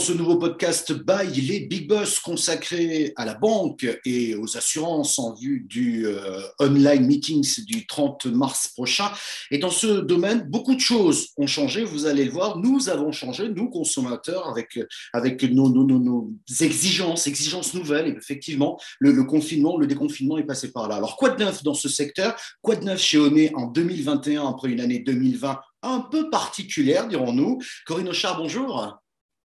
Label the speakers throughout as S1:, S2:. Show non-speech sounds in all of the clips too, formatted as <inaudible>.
S1: ce nouveau podcast by les Big Boss consacré à la banque et aux assurances en vue du euh, online meetings du 30 mars prochain. Et dans ce domaine, beaucoup de choses ont changé, vous allez le voir. Nous avons changé, nous consommateurs, avec, avec nos, nos, nos, exigences, exigences nouvelles. Et effectivement, le, confinement, le déconfinement est passé par là. Alors, quoi de neuf dans ce secteur? Quoi de neuf chez Oné en 2021 après une année 2020 un peu particulière, dirons-nous? Corinne Auchard, bonjour.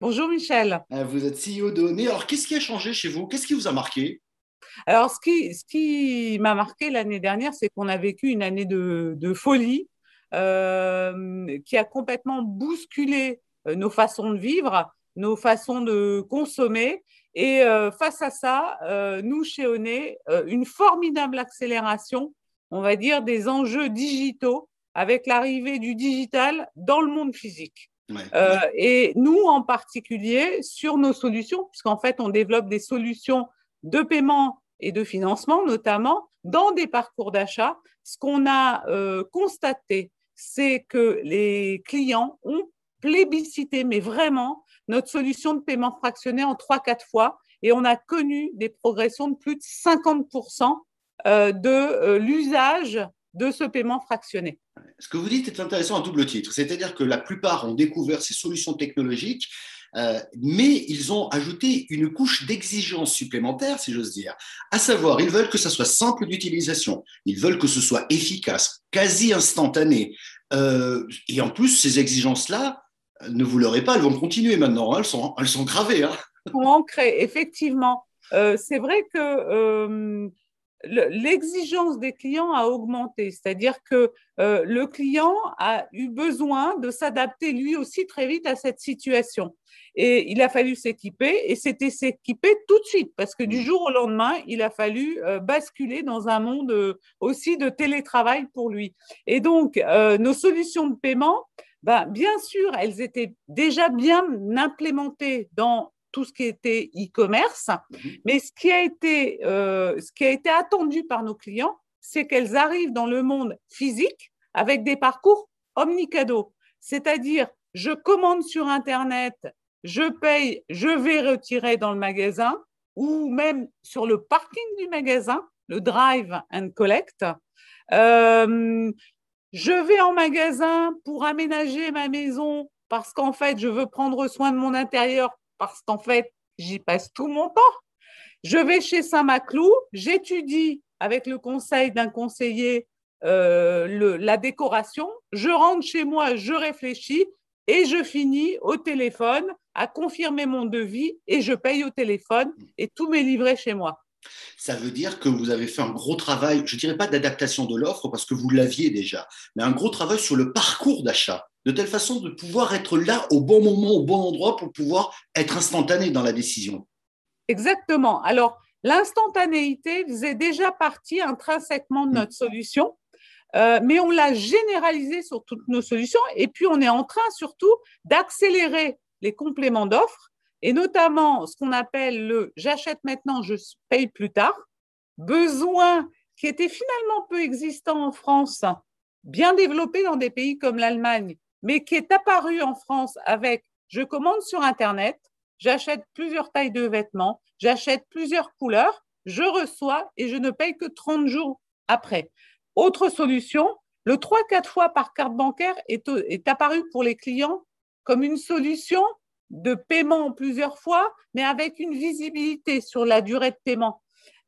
S2: Bonjour Michel.
S1: Euh, vous êtes CEO de Oné. Alors, qu'est-ce qui a changé chez vous? Qu'est-ce qui vous a marqué?
S2: Alors, ce qui, ce qui m'a marqué l'année dernière, c'est qu'on a vécu une année de, de folie euh, qui a complètement bousculé euh, nos façons de vivre, nos façons de consommer. Et euh, face à ça, euh, nous, chez Oné, euh, une formidable accélération, on va dire, des enjeux digitaux avec l'arrivée du digital dans le monde physique. Euh, et nous, en particulier, sur nos solutions, puisqu'en fait, on développe des solutions de paiement et de financement, notamment dans des parcours d'achat, ce qu'on a euh, constaté, c'est que les clients ont plébiscité, mais vraiment, notre solution de paiement fractionné en 3-4 fois, et on a connu des progressions de plus de 50% euh, de l'usage de ce paiement fractionné.
S1: Ce que vous dites est intéressant à double titre, c'est-à-dire que la plupart ont découvert ces solutions technologiques, euh, mais ils ont ajouté une couche d'exigence supplémentaire, si j'ose dire. À savoir, ils veulent que ça soit simple d'utilisation, ils veulent que ce soit efficace, quasi instantané. Euh, et en plus, ces exigences-là, ne vous l'aurez pas, elles vont continuer maintenant, hein, elles, sont, elles sont gravées. Hein.
S2: Effectivement. Euh, c'est vrai que l'exigence des clients a augmenté, c'est-à-dire que euh, le client a eu besoin de s'adapter lui aussi très vite à cette situation. Et il a fallu s'équiper, et c'était s'équiper tout de suite, parce que du jour au lendemain, il a fallu euh, basculer dans un monde euh, aussi de télétravail pour lui. Et donc, nos solutions de paiement, ben, bien sûr, elles étaient déjà bien implémentées dans tout ce qui était e-commerce. Mais ce qui, a été, euh, ce qui a été attendu par nos clients, c'est qu'elles arrivent dans le monde physique avec des parcours omnicado. C'est-à-dire, je commande sur Internet, je paye, je vais retirer dans le magasin ou même sur le parking du magasin, le drive and collect. Euh, je vais en magasin pour aménager ma maison parce qu'en fait, je veux prendre soin de mon intérieur parce qu'en fait, j'y passe tout mon temps. Je vais chez Saint-Maclou, j'étudie avec le conseil d'un conseiller euh, la décoration, je rentre chez moi, je réfléchis et je finis au téléphone à confirmer mon devis et je paye au téléphone et tout m'est livré chez moi.
S1: Ça veut dire que vous avez fait un gros travail, je ne dirais pas d'adaptation de l'offre parce que vous l'aviez déjà, mais un gros travail sur le parcours d'achat de telle façon de pouvoir être là au bon moment, au bon endroit pour pouvoir être instantané dans la décision.
S2: Exactement. Alors, l'instantanéité faisait déjà partie intrinsèquement de notre solution, euh, mais on l'a généralisé sur toutes nos solutions et puis on est en train surtout d'accélérer les compléments d'offres et notamment ce qu'on appelle le j'achète maintenant, je paye plus tard, besoin qui était finalement peu existant en France, bien développé dans des pays comme l'Allemagne, mais qui est apparu en France avec je commande sur Internet, j'achète plusieurs tailles de vêtements, j'achète plusieurs couleurs, je reçois et je ne paye que 30 jours après. Autre solution, le 3-4 fois par carte bancaire est, apparu pour les clients comme une solution de paiement plusieurs fois, mais avec une visibilité sur la durée de paiement.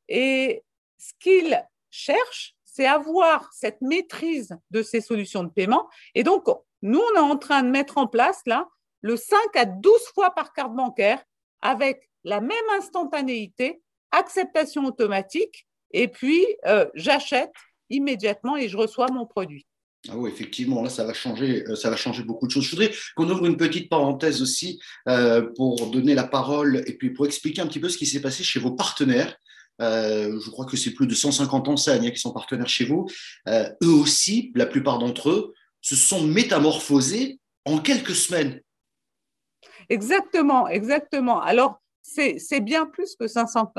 S2: Et ce qu'ils cherchent, c'est avoir cette maîtrise de ces solutions de paiement. Et donc, nous, on est en train de mettre en place là le 5 à 12 fois par carte bancaire avec la même instantanéité, acceptation automatique, et puis euh, j'achète immédiatement et je reçois mon produit.
S1: Ah oui, effectivement, là, ça va changer, euh, ça va changer beaucoup de choses. Je voudrais qu'on ouvre une petite parenthèse aussi euh, pour donner la parole et puis pour expliquer un petit peu ce qui s'est passé chez vos partenaires. Euh, je crois que c'est plus de 150 enseignes qui sont partenaires chez vous. Eux aussi, la plupart d'entre eux, se sont métamorphosés en quelques semaines.
S2: Exactement, exactement. Alors, c'est bien plus que 500,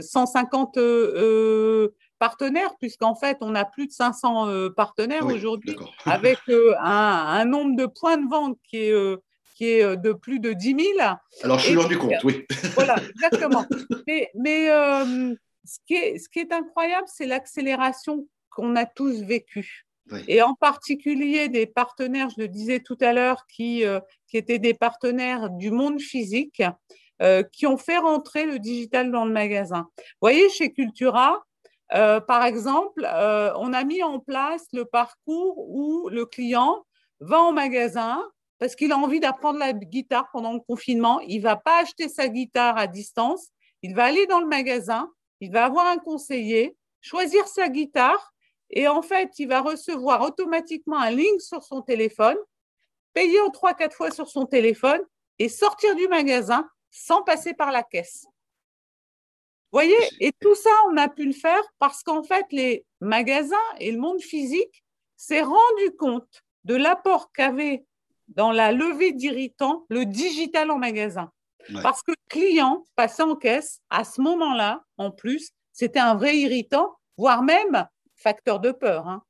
S2: 150 euh, partenaires, puisqu'en fait, on a plus de 500 euh, partenaires oui, aujourd'hui, <laughs> avec euh, un, un, nombre de points de vente qui est, euh, qui est de plus de 10 000.
S1: Alors, je suis loin du compte, oui.
S2: Voilà, exactement. <laughs> Mais, mais ce, qui est, ce qui est incroyable, c'est l'accélération qu'on a tous vécue. Et en particulier des partenaires, je le disais tout à l'heure, qui, qui étaient des partenaires du monde physique, qui ont fait rentrer le digital dans le magasin. Vous voyez, chez Cultura, euh, par exemple, euh, on a mis en place le parcours où le client va au magasin parce qu'il a envie d'apprendre la guitare pendant le confinement. Il va pas acheter sa guitare à distance. Il va aller dans le magasin, il va avoir un conseiller, choisir sa guitare et en fait, il va recevoir automatiquement un link sur son téléphone, payer en trois, quatre fois sur son téléphone et sortir du magasin sans passer par la caisse voyez, et tout ça, on a pu le faire parce qu'en fait, les magasins et le monde physique s'est rendu compte de l'apport qu'avait dans la levée d'irritants le digital en magasin. Parce que le client passait en caisse, à ce moment-là, en plus, c'était un vrai irritant, voire même facteur de peur. Hein.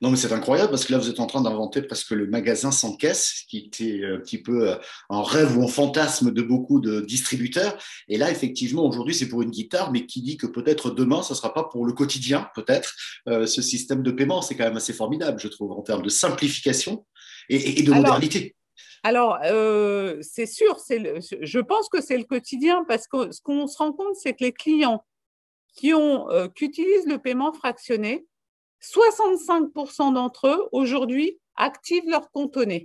S1: Non, mais c'est incroyable parce que là, vous êtes en train d'inventer presque le magasin sans caisse, qui était un petit peu en rêve ou en fantasme de beaucoup de distributeurs. Et là, effectivement, aujourd'hui, c'est pour une guitare, mais qui dit que peut-être demain, ce ne sera pas pour le quotidien, peut-être. Euh, ce système de paiement, c'est quand même assez formidable, je trouve, en termes de simplification et, de modernité.
S2: Alors, euh, c'est sûr, je pense que c'est le quotidien parce que ce qu'on se rend compte, c'est que les clients qui, ont, euh, qui utilisent le paiement fractionné, 65% d'entre eux, aujourd'hui, activent leur conteneur.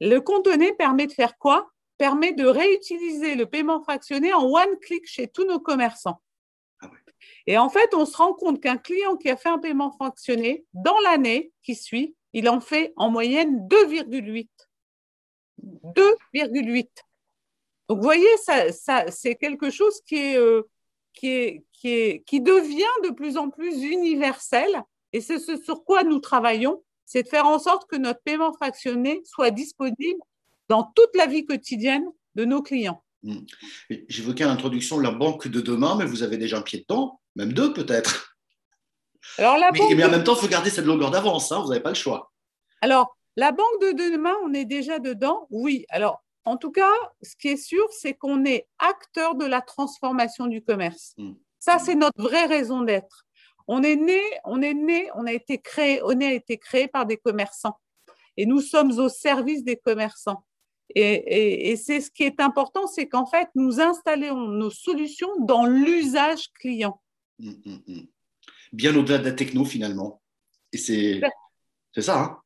S2: Le conteneur permet de faire quoi? Permet de réutiliser le paiement fractionné en one click chez tous nos commerçants. Ah Et en fait, on se rend compte qu'un client qui a fait un paiement fractionné, dans l'année qui suit, il en fait en moyenne 2,8. 2,8. Donc, vous voyez, ça, c'est quelque chose qui, est, euh, qui, est, qui, est, qui devient de plus en plus universel et c'est ce sur quoi nous travaillons, c'est de faire en sorte que notre paiement fractionné soit disponible dans toute la vie quotidienne de nos clients. Hmm.
S1: J'évoquais à l'introduction la banque de demain, mais vous avez déjà un pied dedans, même deux peut-être. Alors la mais, mais en même temps, il faut garder cette longueur d'avance, hein, vous n'avez pas le choix.
S2: Alors, la banque de demain, on est déjà dedans, oui. Alors, en tout cas, ce qui est sûr, c'est qu'on est acteur de la transformation du commerce. Hmm. Ça, c'est notre vraie raison d'être. On est né, on est né, on a été créé, on a été créé par des commerçants. Et nous sommes au service des commerçants. Et, c'est ce qui est important, c'est qu'en fait, nous installons nos solutions dans l'usage client. Hum, hum,
S1: hum. Bien au-delà de la techno, finalement. Et c'est ça. Hein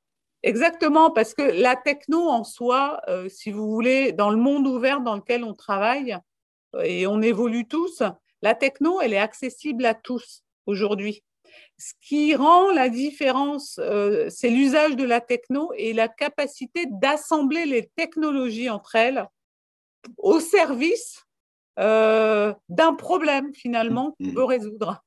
S2: Exactement, parce que la techno en soi, euh, si vous voulez, dans le monde ouvert dans lequel on travaille et on évolue tous, la techno, elle est accessible à tous aujourd'hui. Ce qui rend la différence, euh, c'est l'usage de la techno et la capacité d'assembler les technologies entre elles au service euh, d'un problème finalement qu'on mmh. veut résoudre.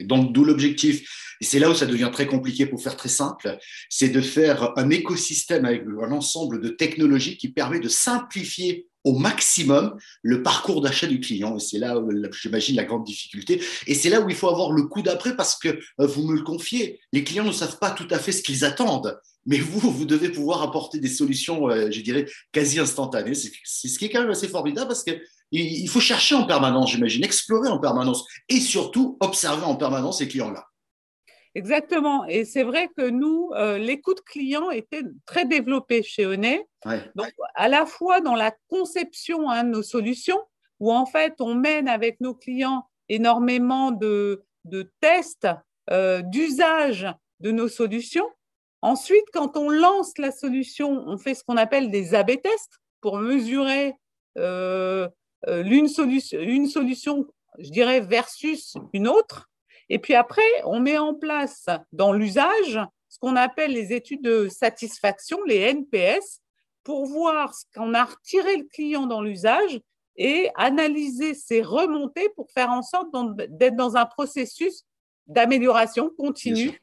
S1: Donc, d'où l'objectif. Et c'est là où ça devient très compliqué pour faire très simple, c'est de faire un écosystème avec un ensemble de technologies qui permet de simplifier au maximum le parcours d'achat du client. Et c'est là, j'imagine, la grande difficulté. Et c'est là où il faut avoir le coup d'après parce que euh, vous me le confiez, les clients ne savent pas tout à fait ce qu'ils attendent. Mais vous, vous devez pouvoir apporter des solutions, euh, je dirais, quasi instantanées. C'est ce qui est quand même assez formidable parce qu'il faut chercher en permanence, j'imagine, explorer en permanence et surtout observer en permanence ces clients-là.
S2: Exactement. Et c'est vrai que nous, euh, l'écoute client était très développée chez Onet. Donc, à la fois dans la conception hein, de nos solutions, où en fait, on mène avec nos clients énormément de, tests, euh, d'usage de nos solutions. Ensuite, quand on lance la solution, on fait ce qu'on appelle des A-B tests pour mesurer euh, une, solution, une solution, je dirais, versus une autre. Et puis après, on met en place dans l'usage ce qu'on appelle les études de satisfaction, les NPS, pour voir ce qu'on a retiré le client dans l'usage et analyser ses remontées pour faire en sorte d'être dans un processus d'amélioration continue.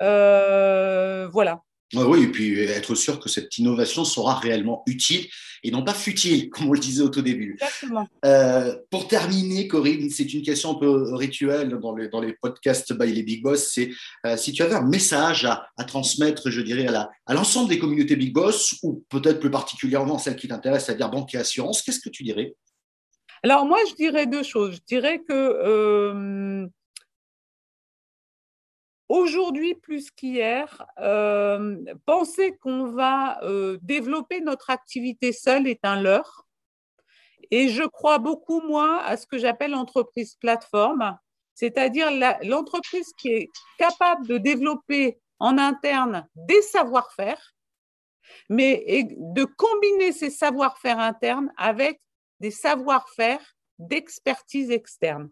S2: Euh, voilà.
S1: Oui, et puis être sûr que cette innovation sera réellement utile et non pas futile, <laughs> comme on le disait au tout début.
S2: Exactement.
S1: Euh, pour terminer, Corinne, c'est une question un peu rituelle dans les, dans les podcasts by les Big Boss, c'est euh, si tu avais un message à, transmettre, je dirais, à l'ensemble des communautés Big Boss, ou peut-être plus particulièrement celles qui t'intéressent, c'est-à-dire banque et assurance, qu'est-ce que tu dirais?
S2: Alors moi, je dirais deux choses. Je dirais que... Euh, Aujourd'hui, plus qu'hier, euh, penser qu'on va euh, développer notre activité seule est un leurre. Et je crois beaucoup, moi, à ce que j'appelle l'entreprise plateforme, c'est-à-dire l'entreprise qui est capable de développer en interne des savoir-faire, mais de combiner ces savoir-faire internes avec des savoir-faire d'expertise externe.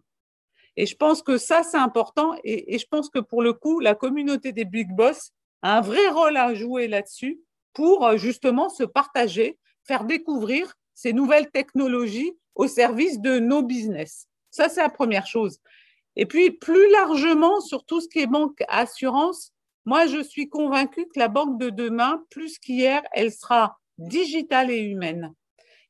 S2: Et je pense que ça, c'est important. Et, je pense que pour le coup, la communauté des big boss a un vrai rôle à jouer là-dessus pour euh, justement se partager, faire découvrir ces nouvelles technologies au service de nos business. Ça, c'est la première chose. Et puis, plus largement, sur tout ce qui est banque assurance, moi, je suis convaincue que la banque de demain, plus qu'hier, elle sera digitale et humaine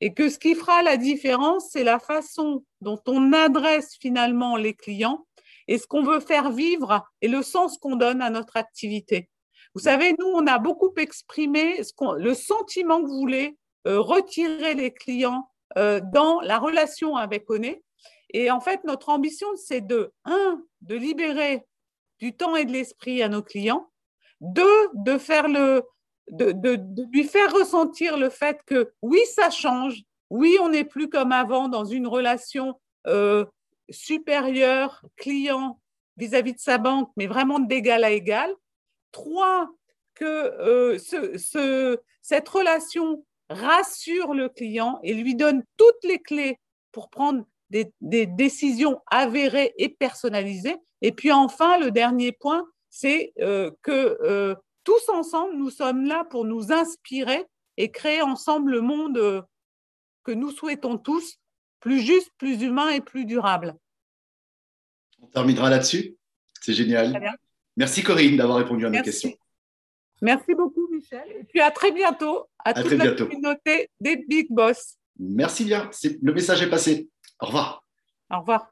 S2: et que ce qui fera la différence, c'est la façon dont on adresse finalement les clients et ce qu'on veut faire vivre et le sens qu'on donne à notre activité. Vous savez, nous, on a beaucoup exprimé le sentiment que voulaient euh, retirer les clients euh, dans la relation avec Oné. Et en fait, notre ambition, c'est de, un, de libérer du temps et de l'esprit à nos clients, deux, de faire le, de, lui faire ressentir le fait que oui, ça change, oui, on n'est plus comme avant dans une relation euh, supérieure client vis-à-vis de sa banque, mais vraiment d'égal à égal. Trois, que euh, cette relation rassure le client et lui donne toutes les clés pour prendre des, décisions avérées et personnalisées. Et puis enfin, le dernier point, c'est euh, que tous ensemble, nous sommes là pour nous inspirer et créer ensemble le monde euh, que nous souhaitons tous, plus juste, plus humain et plus durable.
S1: On terminera là-dessus. C'est génial. Merci Corinne d'avoir répondu à nos questions.
S2: Merci beaucoup Michel. Et puis à très bientôt à, toute la communauté des Big Boss.
S1: Merci bien. Le message est passé. Au revoir.
S2: Au revoir.